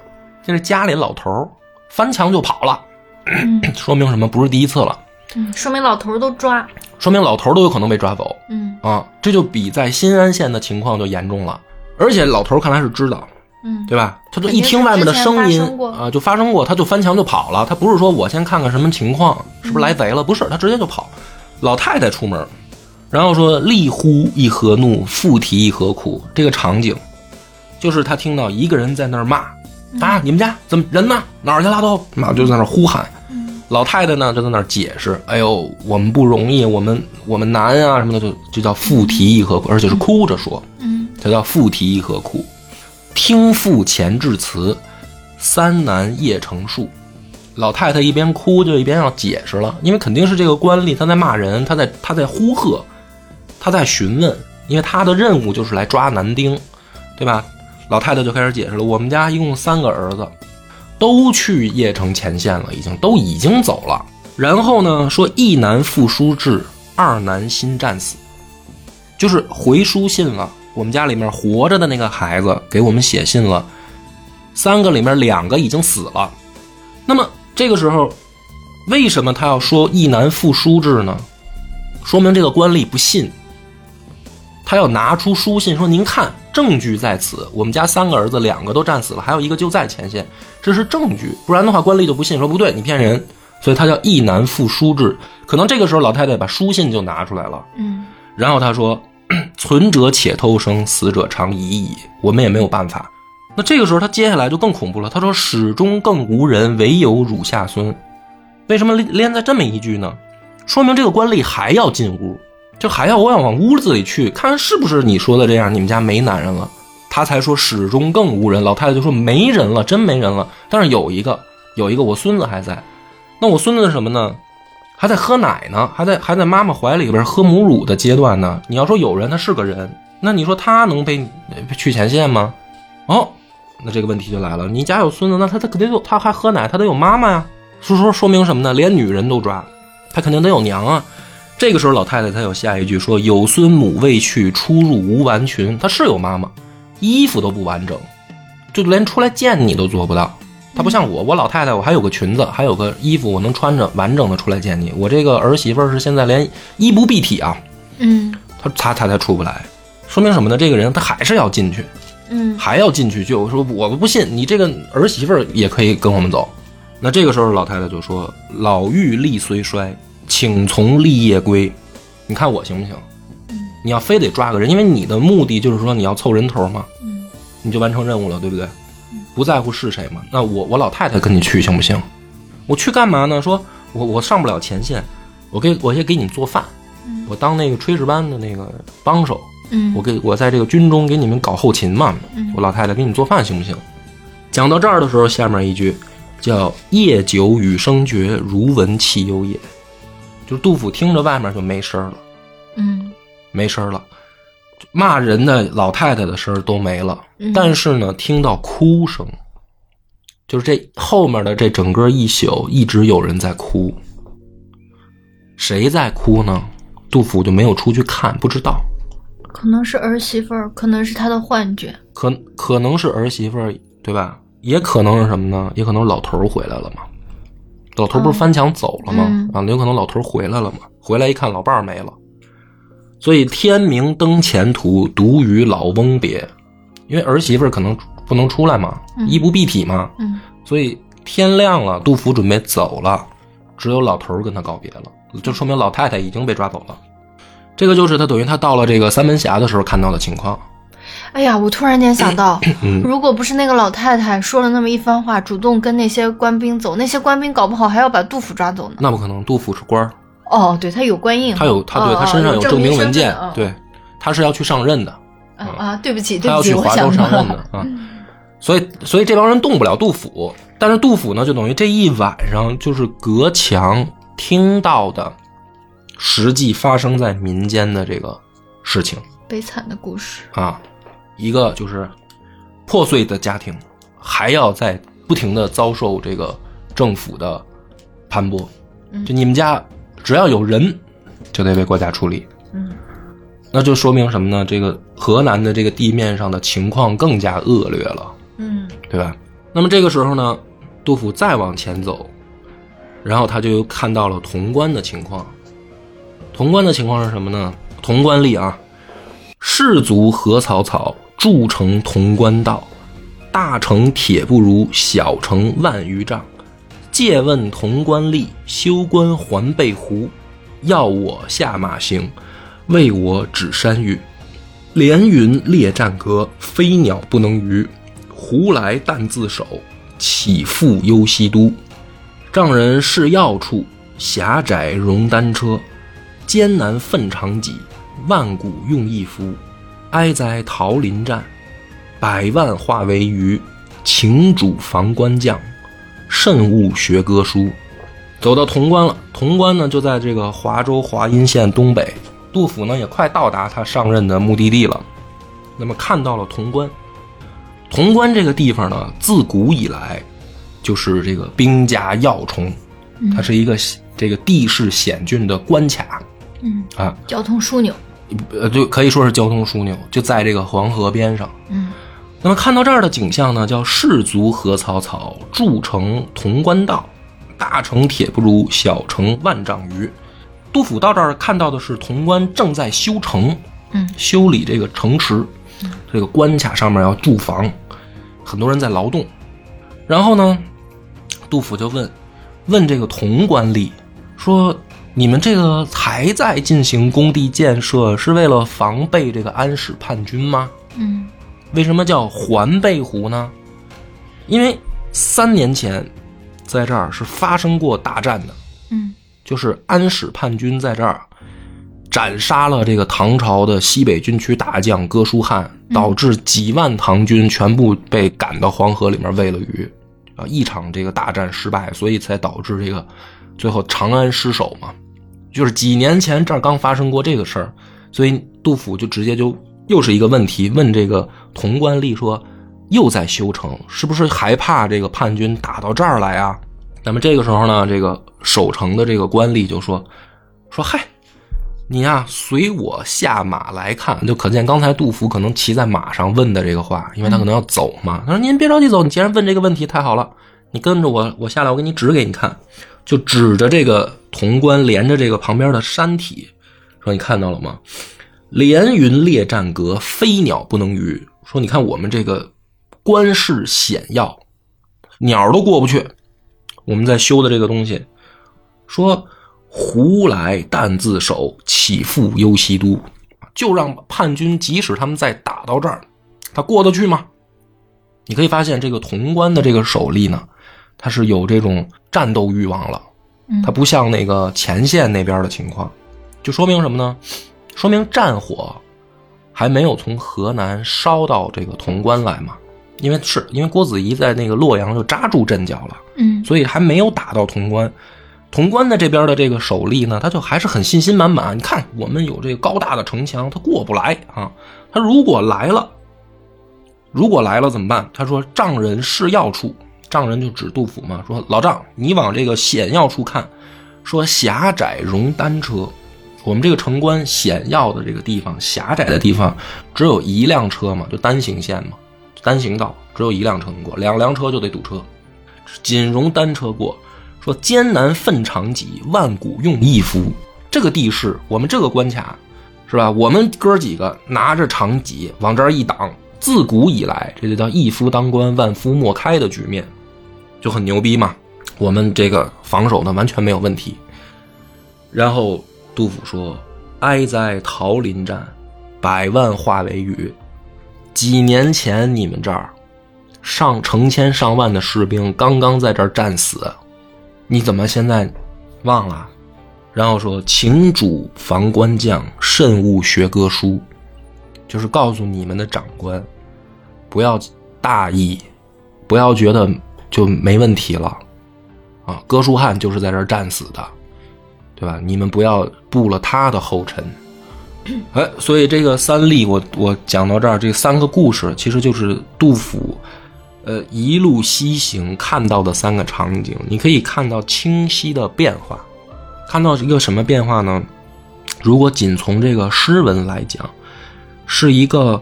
这是家里老头儿翻墙就跑了，嗯 说明什么？不是第一次了，嗯，说明老头都抓。说明老头都有可能被抓走嗯啊！这就比在新安县的情况就严重了。而且老头看来是知道，嗯对吧？他就一听外面的声音啊，就发生过，他就翻墙就跑了。他不是说我先看看什么情况，是不是来贼了？不是，他直接就跑。老太太出门，然后说：“立呼一何怒，妇啼一何苦。”这个场景，就是他听到一个人在那儿骂啊，你们家怎么人呢？哪儿去了都？妈就在那儿呼喊。老太太呢就在那儿解释：“哎呦，我们不容易，我们我们难啊什么的，就就叫妇啼一何苦，而且是哭着说。”嗯这叫妇啼一何苦。听父前致辞，三男夜成数。老太太一边哭就一边要解释了，因为肯定是这个官吏他在骂人，他在他在呼喝，他在询问，因为他的任务就是来抓男丁，对吧？老太太就开始解释了，我们家一共三个儿子，都去邺城前线了，已经都已经走了。然后呢，说一男复书至，二男新战死，就是回书信了。我们家里面活着的那个孩子给我们写信了，三个里面两个已经死了。那么这个时候，为什么他要说一男复书至呢？说明这个官吏不信，他要拿出书信说：“您看，证据在此。我们家三个儿子，两个都战死了，还有一个就在前线，这是证据。不然的话，官吏就不信，说不对，你骗人。所以他叫义难复书制。可能这个时候老太太把书信就拿出来了，嗯然后他说：“存者且偷生，死者常已矣。我们也没有办法。”那这个时候他接下来就更恐怖了。他说：“始终更无人，唯有汝下孙。”为什么连在这么一句呢？说明这个官吏还要进屋，就还要我想往屋子里去看看是不是你说的这样，你们家没男人了。他才说始终更无人。老太太就说没人了，真没人了。但是有一个，有一个我孙子还在。那我孙子是什么呢？还在喝奶呢，还在还在妈妈怀里边喝母乳的阶段呢。你要说有人，他是个人，那你说他能被去前线吗？哦，那这个问题就来了，你家有孙子，那他他肯定有，他还喝奶，他得有妈妈呀。所以说说明什么呢？连女人都抓，他肯定得有娘啊。这个时候老太太才有下一句说：“有孙母未去，出入无完裙。”她是有妈妈，衣服都不完整，就连出来见你都做不到。她不像我，我老太太，我还有个裙子，还有个衣服，我能穿着完整的出来见你。我这个儿媳妇儿是现在连衣不蔽体啊，嗯她她她才出不来，说明什么呢？这个人她还是要进去，嗯还要进去，就说我不信你这个儿媳妇儿也可以跟我们走。那这个时候老太太就说：“老妪力虽衰，请从立业归。你看我行不行？你要非得抓个人，因为你的目的就是说你要凑人头嘛，嗯你就完成任务了，对不对？不在乎是谁嘛。那我我老太太跟你去行不行？我去干嘛呢？说我我上不了前线，我给我先给你做饭，我当那个炊事班的那个帮手，嗯我给我在这个军中给你们搞后勤嘛，我老太太给你做饭行不行？讲到这儿的时候，下面一句叫“夜久雨声绝，如闻其幽也”，就是杜甫听着外面就没声儿了，嗯没声儿了，骂人的老太太的声儿都没了，嗯但是呢，听到哭声，就是这后面的这整个一宿一直有人在哭，谁在哭呢？杜甫就没有出去看，不知道。可能是儿媳妇儿，可能是他的幻觉。可可能是儿媳妇儿，对吧？也可能是什么呢？也可能老头儿回来了嘛。老头不是翻墙走了吗？嗯啊，有可能老头回来了嘛。回来一看，老伴儿没了。所以天明灯前途，独与老翁别。因为儿媳妇儿可能不能出来嘛，嗯衣不蔽体嘛，嗯所以天亮了，杜甫准备走了，只有老头儿跟他告别了，就说明老太太已经被抓走了。这个就是他等于他到了这个三门峡的时候看到的情况。哎呀，我突然间想到，嗯。如果不是那个老太太说了那么一番话，主动跟那些官兵走，那些官兵搞不好还要把杜甫抓走呢。那不可能，杜甫是官儿，哦，对他有官印，他有他对哦他身上有证明文件对，他是要去上任的，啊啊，对不起，对不起，他要去我华州上。任的啊。所以，所以这帮人动不了杜甫，但是杜甫呢，就等于这一晚上就是隔墙听到的实际发生在民间的这个事情。悲惨的故事，啊，一个就是破碎的家庭，还要在不停的遭受这个政府的盘剥，就你们家只要有人，就得被国家处理。嗯那就说明什么呢？这个河南的这个地面上的情况更加恶劣了，嗯对吧？那么这个时候呢，杜甫再往前走，然后他就又看到了潼关的情况。潼关的情况是什么呢？潼关吏啊，士卒何草草，筑成潼关道。大城铁不如，小城万余丈。借问潼关吏，修关还备胡。要我下马行，为我指山芋。连云列战歌，飞鸟不能逾。胡来但自守，岂复忧西都？丈人是要处，狭窄容单车。艰难奋长戟，万古用一夫。哀哉桃林战，百万化为鱼。情主防关将，慎勿学歌书。走到潼关了，潼关呢就在这个华州华阴县东北。杜甫呢也快到达他上任的目的地了。那么看到了潼关，潼关这个地方呢，自古以来就是这个兵家要冲，它是一个这个地势险峻的关卡嗯，啊，交通枢纽，呃，就可以说是交通枢纽，就在这个黄河边上。嗯那么看到这儿的景象呢，叫士卒何草草，筑城潼关道。大城铁不如，小城万丈余。杜甫到这儿看到的是潼关正在修城，嗯修理这个城池。这个关卡上面要筑防，很多人在劳动。然后呢，杜甫就问问这个潼关吏说：“你们这个还在进行工地建设，是为了防备这个安史叛军吗？嗯为什么叫环背湖呢？因为三年前在这儿是发生过大战的。”嗯就是安史叛军在这儿斩杀了这个唐朝的西北军区大将哥舒翰，导致几万唐军全部被赶到黄河里面喂了鱼，啊，一场这个大战失败，所以才导致这个最后长安失守嘛。就是几年前这儿刚发生过这个事儿，所以杜甫就直接就又是一个问题，问这个潼关吏说，又在修城，是不是还怕这个叛军打到这儿来啊？那么这个时候呢，这个守城的这个官吏就说：“说嗨，你呀、随我下马来看。”就可见刚才杜甫可能骑在马上问的这个话，因为他可能要走嘛。他说：“您别着急走，你既然问这个问题，太好了，你跟着我，我下来，我给你指给你看。”就指着这个潼关连着这个旁边的山体，说：“你看到了吗？连云列战阁，飞鸟不能逾。说你看我们这个关势险要，鸟都过不去。”我们在修的这个东西，说胡来但自守，岂复忧西都？就让叛军即使他们再打到这儿，他过得去吗？你可以发现，这个潼关的这个守力呢，他是有这种战斗欲望了，嗯他不像那个前线那边的情况，就说明什么呢？说明战火还没有从河南烧到这个潼关来嘛？因为是因为郭子仪在那个洛阳就扎住阵脚了。嗯所以还没有打到潼关。潼关的这边的这个守吏呢，他就还是很信心满满。你看，我们有这个高大的城墙，他过不来啊。他如果来了，如果来了怎么办？他说：“丈人是要处。”丈人就指杜甫嘛，说：“老丈，你往这个险要处看，说狭窄容单车。我们这个城关险要的这个地方，狭窄的地方只有一辆车嘛，就单行线嘛，单行道，只有一辆车能过，两辆车就得堵车。”仅容单车过。说艰难奋长戟，万古用一夫。这个地势，我们这个关卡，是吧？我们哥几个拿着长戟往这儿一挡，自古以来，这就叫一夫当关，万夫莫开的局面，就很牛逼嘛。我们这个防守呢，完全没有问题。然后杜甫说：“哀哉桃林战，百万化为鱼。几年前你们这儿。”上成千上万的士兵刚刚在这儿战死，你怎么现在忘了？然后说：“请主防官将，慎勿学歌书。”就是告诉你们的长官，不要大意，不要觉得就没问题了啊！哥舒翰就是在这儿战死的，对吧？你们不要步了他的后尘。哎，所以这个三例，我我讲到这儿，这三个故事其实就是杜甫。呃，一路西行看到的三个场景，你可以看到清晰的变化。看到一个什么变化呢？如果仅从这个诗文来讲，是一个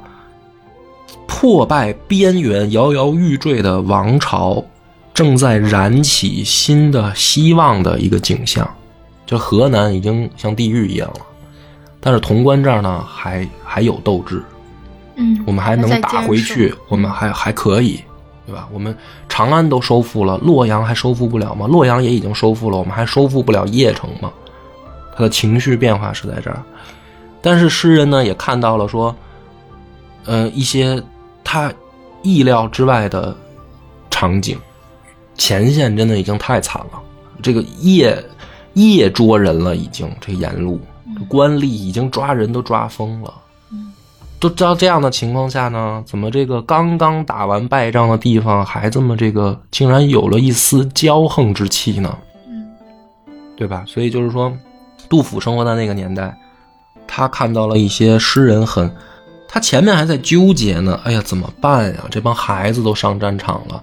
破败边缘、摇摇欲坠的王朝正在燃起新的希望的一个景象。就河南已经像地狱一样了，但是潼关这儿呢，还还有斗志，嗯，我们还能打回去，我们还还可以。对吧？我们长安都收复了，洛阳还收复不了吗？洛阳也已经收复了，我们还收复不了邺城吗？他的情绪变化是在这儿，但是诗人呢也看到了说，呃，一些他意料之外的场景，前线真的已经太惨了，这个夜夜捉人了，已经这个沿路官吏已经抓人都抓疯了。都到这样的情况下呢，怎么这个刚刚打完败仗的地方还这么这个，竟然有了一丝骄横之气呢？嗯，对吧？所以就是说，杜甫生活在那个年代，他看到了一些诗人很，他前面还在纠结呢。哎呀，怎么办呀？这帮孩子都上战场了，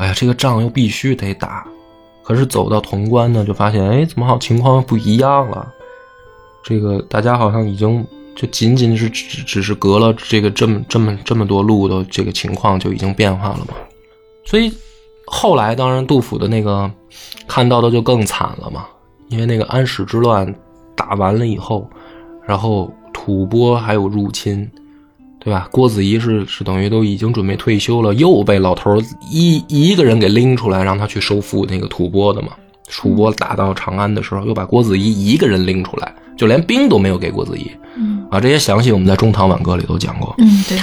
哎呀，这个仗又必须得打。可是走到潼关呢，就发现，哎，怎么好情况又不一样了？这个大家好像已经。就仅仅是只只是隔了这个这么这么这么多路的这个情况就已经变化了嘛，所以后来当然杜甫的那个看到的就更惨了嘛，因为那个安史之乱打完了以后，然后吐蕃还有入侵，对吧？郭子仪是是等于都已经准备退休了，又被老头一一个人给拎出来，让他去收复那个吐蕃的嘛。吐蕃打到长安的时候，又把郭子仪一个人拎出来，就连兵都没有给郭子仪。嗯啊，这些详细我们在《中唐挽歌》里都讲过。嗯，对，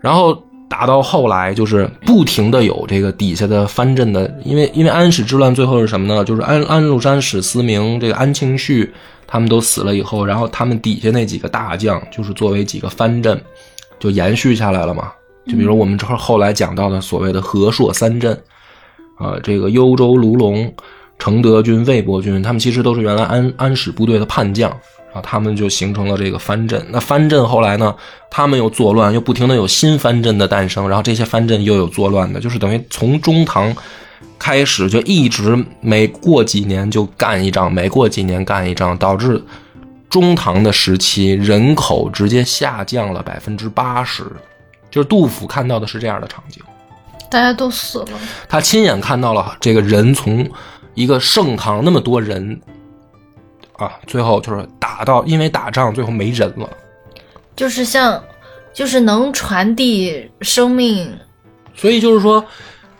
然后打到后来，就是不停的有这个底下的藩镇的，因为因为安史之乱最后是什么呢？就是安安禄山、史思明、这个安庆绪他们都死了以后，然后他们底下那几个大将，就是作为几个藩镇，就延续下来了嘛。就比如我们这后来讲到的所谓的和硕三镇，啊，这个幽州卢龙、承德军、魏博军，他们其实都是原来安安史部队的叛将。然后他们就形成了这个藩镇。那藩镇后来呢，他们又作乱，又不停的有新藩镇的诞生，然后这些藩镇又有作乱的，就是等于从中唐开始就一直每过几年就干一仗，每过几年干一仗，导致中唐的时期人口直接下降了百分之八十。就是杜甫看到的是这样的场景，大家都死了。他亲眼看到了这个人从一个盛唐那么多人。啊，最后就是打到，因为打仗最后没人了，就是像，就是能传递生命，所以就是说，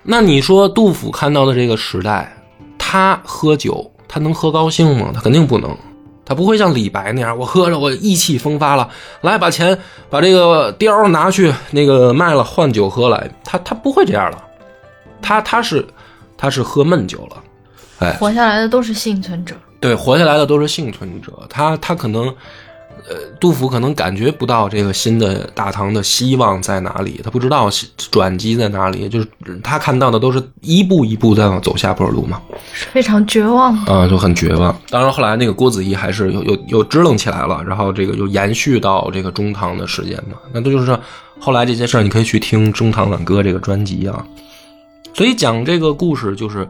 那你说杜甫看到的这个时代，他喝酒，他能喝高兴吗？他肯定不能，他不会像李白那样，我喝着我意气风发了，来把钱把这个貂拿去那个卖了换酒喝来，他他不会这样了，他他是他是喝闷酒了，哎，活下来的都是幸存者。对，活下来的都是幸存者。他他可能，呃，杜甫可能感觉不到这个新的大唐的希望在哪里，他不知道转机在哪里，就是他看到的都是一步一步在往走下坡路嘛，是非常绝望啊，就很绝望。当然后来那个郭子仪还是又又又支棱起来了，然后这个又延续到这个中唐的时间嘛。那这就是后来这些事儿，你可以去听《中唐挽歌》这个专辑啊。所以讲这个故事就是。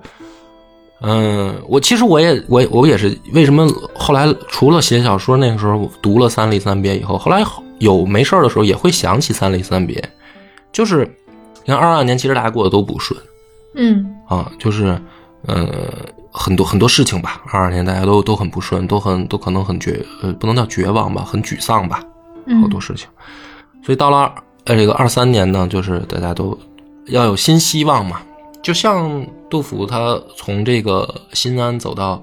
嗯，我其实我也我我也是为什么后来除了写小说那个时候读了三吏三别以后，后来有没事的时候也会想起三吏三别，就是你看二二年其实大家过得都不顺，嗯。啊，就是呃很多很多事情吧，二二年大家都都很不顺，都很都可能很绝呃不能叫绝望吧，很沮丧吧，好多事情，所以到了呃这个二三年呢，就是大家都要有新希望嘛。就像杜甫他从这个新安走到，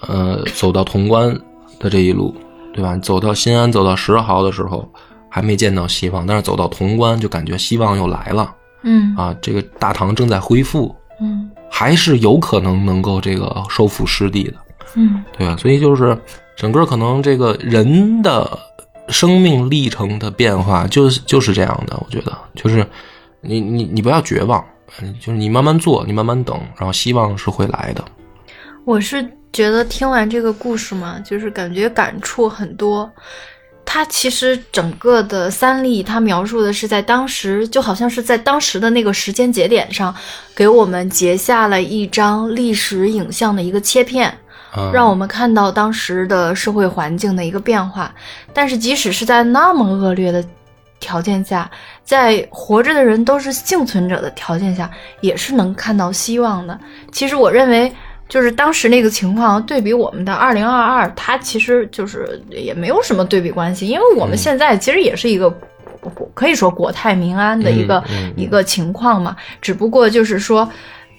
呃，走到潼关的这一路，对吧？走到新安，走到石壕的时候，还没见到希望，但是走到潼关，就感觉希望又来了。嗯啊，这个大唐正在恢复，嗯，还是有可能能够这个收复失地的，嗯，对吧？所以就是整个可能这个人的生命历程的变化，就是就是这样的。我觉得，就是你你你不要绝望。就是你慢慢做，你慢慢等，然后希望是会来的。我是觉得听完这个故事嘛，就是感觉感触很多。他其实整个的三例，他描述的是在当时，就好像是在当时的那个时间节点上，给我们截下了一张历史影像的一个切片，让我们看到当时的社会环境的一个变化。但是即使是在那么恶劣的。条件下，在活着的人都是幸存者的条件下，也是能看到希望的。其实我认为，就是当时那个情况对比我们的二零二二，它其实就是也没有什么对比关系，因为我们现在其实也是一个可以说国泰民安的一个一个情况嘛，只不过就是说。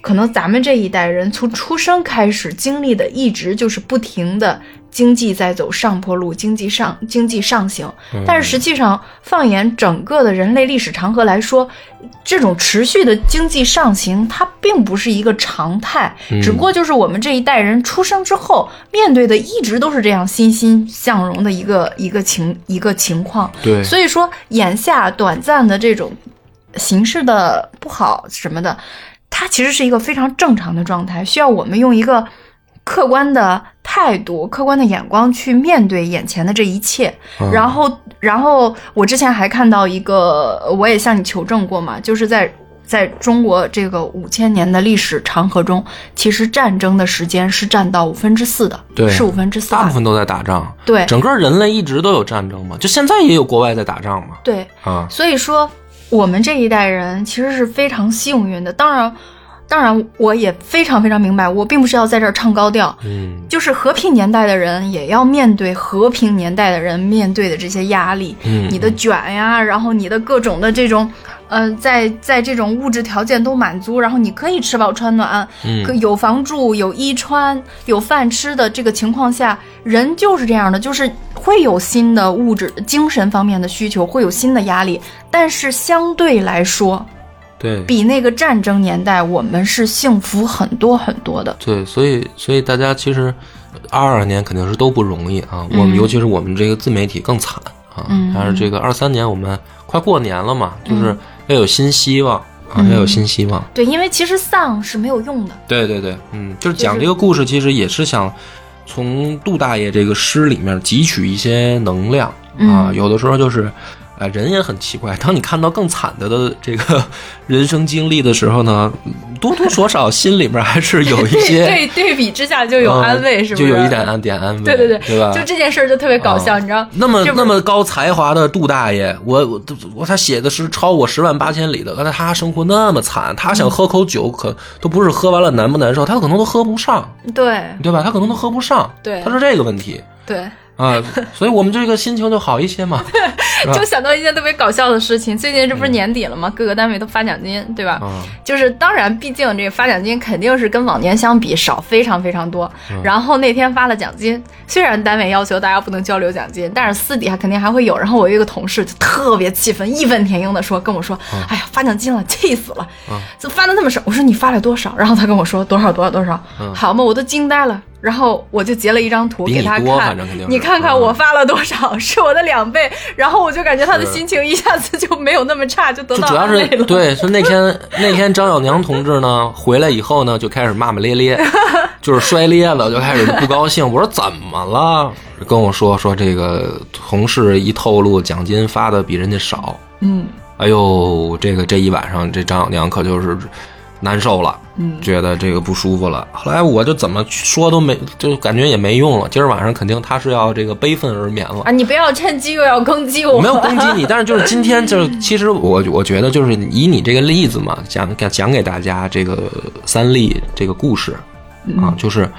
可能咱们这一代人从出生开始经历的，一直就是不停的经济在走上坡路，经济上经济上行。但是实际上，放眼整个的人类历史长河来说，这种持续的经济上行，它并不是一个常态。只不过就是我们这一代人出生之后面对的，一直都是这样欣欣向荣的一个一个情一个情况。对，所以说眼下短暂的这种形势的不好什么的。它其实是一个非常正常的状态，需要我们用一个客观的态度、客观的眼光去面对眼前的这一切。然后，然后我之前还看到一个，我也向你求证过嘛，就是在在中国这个五千年的历史长河中，其实战争的时间是占到五分之四的，对，是五分之四，大部分都在打仗。对，整个人类一直都有战争嘛，就现在也有国外在打仗嘛。对，啊，所以说。我们这一代人其实是非常幸运的，当然，当然，我也非常非常明白，我并不是要在这儿唱高调，嗯，就是和平年代的人也要面对和平年代的人面对的这些压力，嗯你的卷呀，然后你的各种的这种，呃，在在这种物质条件都满足，然后你可以吃饱穿暖，嗯可有房住、有衣穿、有饭吃的这个情况下，人就是这样的，就是会有新的物质、精神方面的需求，会有新的压力，但是相对来说，对，比那个战争年代，我们是幸福很多很多的。对，所以所以大家其实二二年肯定是都不容易啊，我们尤其是我们这个自媒体更惨啊。嗯但是这个二三年我们快过年了嘛，就是要有新希望啊，嗯要有新希望。对，因为其实丧是没有用的。对对对，嗯，就是讲这个故事，其实也是想从杜大爷这个诗里面汲取一些能量啊。嗯有的时候就是，呃，人也很奇怪，当你看到更惨的的这个 人生经历的时候呢，多多少少心里面还是有一些对对比之下就有嗯安慰，是不是？就有一点安点安慰，对对对，对吧？就这件事儿就特别搞笑，啊你知道？那么那么高才华的杜大爷，我我我他写的是超我十万八千里的，但他生活那么惨，他想喝口酒可都不是喝完了难不难受，他可能都喝不上，对对吧？他可能都喝不上，对他是这个问题对，啊，所以我们这个心情就好一些嘛，吧 就想到一件特别搞笑的事情，最近这不是年底了吗？各个单位都发奖金，对吧？啊，就是当然，毕竟这个发奖金肯定是跟往年相比少非常非常多。嗯然后那天发了奖金，虽然单位要求大家不能交流奖金，但是私底下肯定还会有。然后我有一个同事就特别气愤，义愤填膺的说跟我说：“嗯哎呀，发奖金了，气死了，怎么发的那么少？”我说：“你发了多少？”然后他跟我说：“多少多少多少。好嘛，我都惊呆了。然后我就截了一张图给他看你看看嗯我发了多少，是我的两倍。然后我就感觉他的心情一下子就没有那么差，就得到就主要是。对，是那天 那天张小娘同志呢回来以后呢，就开始骂骂咧咧，就是摔咧了，就开始不高兴。我说怎么了？跟我说说这个同事一透露奖金发的比人家少，嗯。哎呦，这个这一晚上这张小娘可就是难受了，嗯觉得这个不舒服了。后来我就怎么说都没，就感觉也没用了。今儿晚上肯定他是要这个悲愤而眠了。啊，你不要趁机又要攻击我。我没有攻击你，但是就是今天就是，其实我我觉得就是以你这个例子嘛，讲讲讲给大家这个三例这个故事啊，就是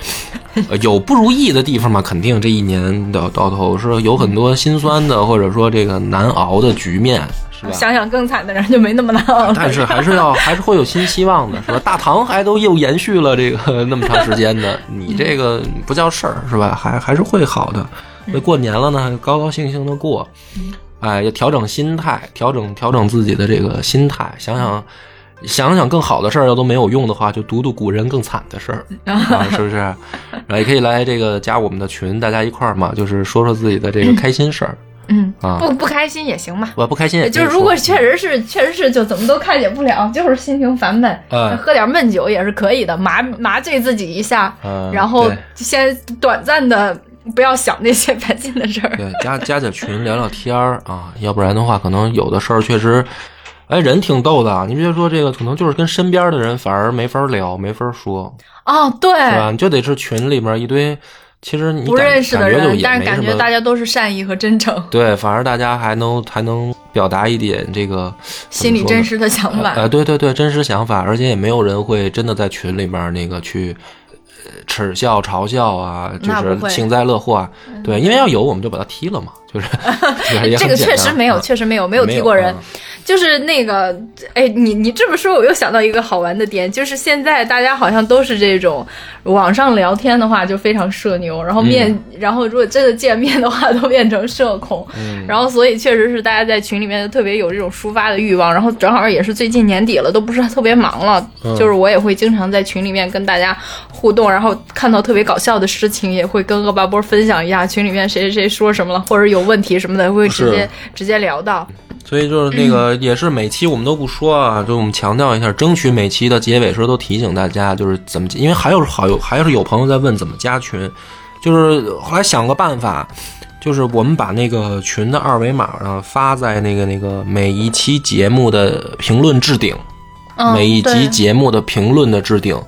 呃有不如意的地方嘛，肯定这一年的到头是有很多心酸的，或者说这个难熬的局面，是吧？想想更惨的人就没那么难熬了。但是还是要还是会有新希望的，是吧？大唐还都又延续了这个 那么长时间的，你这个不叫事儿，是吧？还还是会好的。那过年了呢，高高兴兴的过，哎，要调整心态，调整调整自己的这个心态，想想想想更好的事儿，要都没有用的话，就读读古人更惨的事儿 啊，是不是？然后也可以来这个加我们的群，大家一块儿嘛，就是说说自己的这个开心事儿嗯，啊。不不开心也行嘛。我不开心就是如果确实是确实是就怎么都开解不了，就是心情烦闷，哎喝点闷酒也是可以的，麻麻醉自己一下，嗯然后先短暂的不要想那些 烦心的事儿。对，加加加群聊聊天儿啊，要不然的话，可能有的事儿确实，哎，人挺逗的啊。你别说这个，可能就是跟身边的人反而没法聊，没法说，哦，对，是吧？你就得是群里面一堆，其实你不感认识的人，但是感觉大家都是善意和真诚，对，反而大家还能还能表达一点这个心里真实的想法。呃，对对对，真实想法，而且也没有人会真的在群里面那个去。呃耻笑、嘲笑啊，就是幸灾乐祸啊，对，因为要有我们就把他踢了嘛，就是 这个确实没有，啊确实没有，没有踢过人。嗯就是那个，哎，你你这么说，我又想到一个好玩的点，就是现在大家好像都是这种网上聊天的话就非常社牛，然后面，嗯。然后如果真的见面的话都变成社恐，嗯。然后所以确实是大家在群里面特别有这种抒发的欲望，然后正好也是最近年底了，都不是特别忙了，嗯。就是我也会经常在群里面跟大家互动，然后看到特别搞笑的事情，也会跟恶霸波分享一下群里面谁谁谁说什么了，或者有问题什么的，会直接直接聊到。所以就是那个，也是每期我们都不说啊，就我们强调一下，争取每期的结尾时候都提醒大家，就是怎么，因为还有好有还是有朋友在问怎么加群，就是后来想个办法，就是我们把那个群的二维码呢发在那个那个每一期节目的评论置顶，嗯，每一集节目的评论的置顶。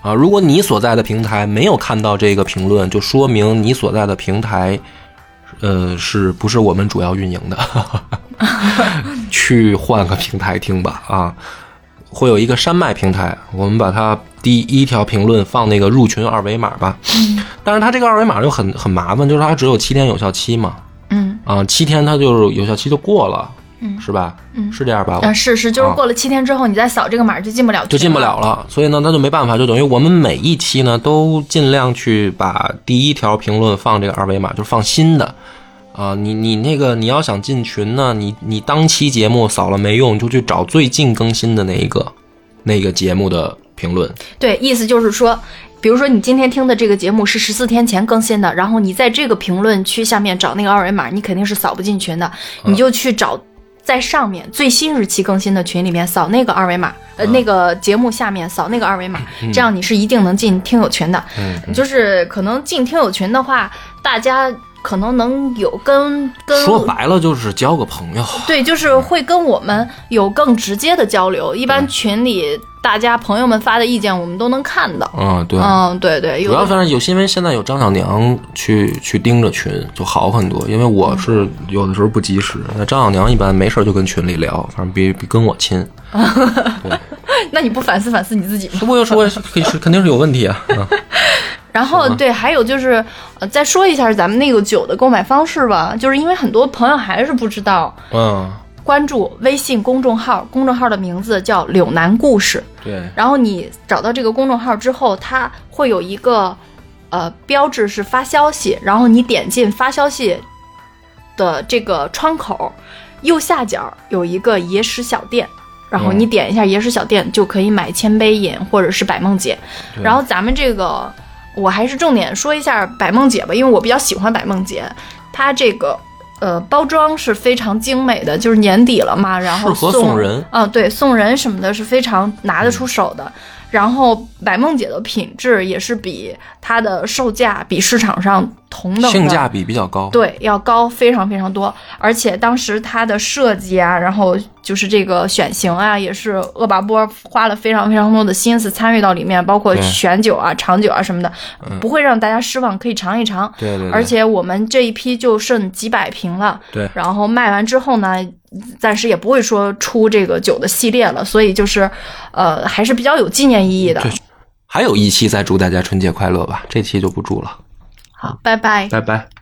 啊，如果你所在的平台没有看到这个评论，就说明你所在的平台，呃，是不是我们主要运营的？去换个平台听吧啊！会有一个山脉平台，我们把它第一条评论放那个入群二维码吧。嗯但是它这个二维码就很很麻烦，就是它只有七天有效期嘛，嗯啊，七天它就是有效期就过了，嗯是吧？嗯是这样吧？啊，是是，就是啊过了七天之后，你再扫这个码就进不了群，就进不了。了，所以呢，那就没办法，就等于我们每一期呢都尽量去把第一条评论放这个二维码，就是放新的。啊，你你那个你要想进群呢，你你当期节目扫了没用，你就去找最近更新的那一个那个节目的评论。对，意思就是说，比如说你今天听的这个节目是十四天前更新的，然后你在这个评论区下面找那个二维码，你肯定是扫不进群的，你就去找在上面最新日期更新的群里面扫那个二维码，呃，那个节目下面扫那个二维码，这样你是一定能进听友群的。嗯，就是可能进听友群的话，大家可能能有跟跟说白了就是交个朋友。对，就是会跟我们有更直接的交流。一般群里大家朋友们发的意见，我们都能看到。嗯，对。嗯，对对，主要反正有，因为现在有张小娘去去盯着群，就好很多。因为我是有的时候不及时，那张小娘一般没事就跟群里聊，反正比比跟我亲。那你不反思反思你自己吗？这不就说 可以是肯定是有问题啊。嗯然后对，还有就是，呃，再说一下咱们那个酒的购买方式吧，就是因为很多朋友还是不知道，嗯，关注微信公众号，公众号的名字叫“柳南故事”。对，然后你找到这个公众号之后，它会有一个呃标志是发消息，然后你点进发消息的这个窗口，右下角有一个野史小店。然后你点一下野史小店，就可以买千杯饮或者是百梦姐。然后咱们这个，我还是重点说一下百梦姐吧，因为我比较喜欢百梦姐，它这个呃包装是非常精美的，就是年底了嘛，然后适合送送人嗯，对，送人什么的是非常拿得出手的。然后百梦姐的品质也是比它的售价比市场上同等的性价比比较高。对要高非常非常多，而且当时它的设计啊，然后就是这个选型啊，也是恶霸波花了非常非常多的心思参与到里面，包括选酒啊、尝酒啊什么的，嗯不会让大家失望，可以尝一尝。对对对，而且我们这一批就剩几百瓶了，对然后卖完之后呢，暂时也不会说出这个酒的系列了，所以就是，呃，还是比较有纪念意义的对。还有一期再祝大家春节快乐吧，这期就不祝了，好，拜拜。拜拜。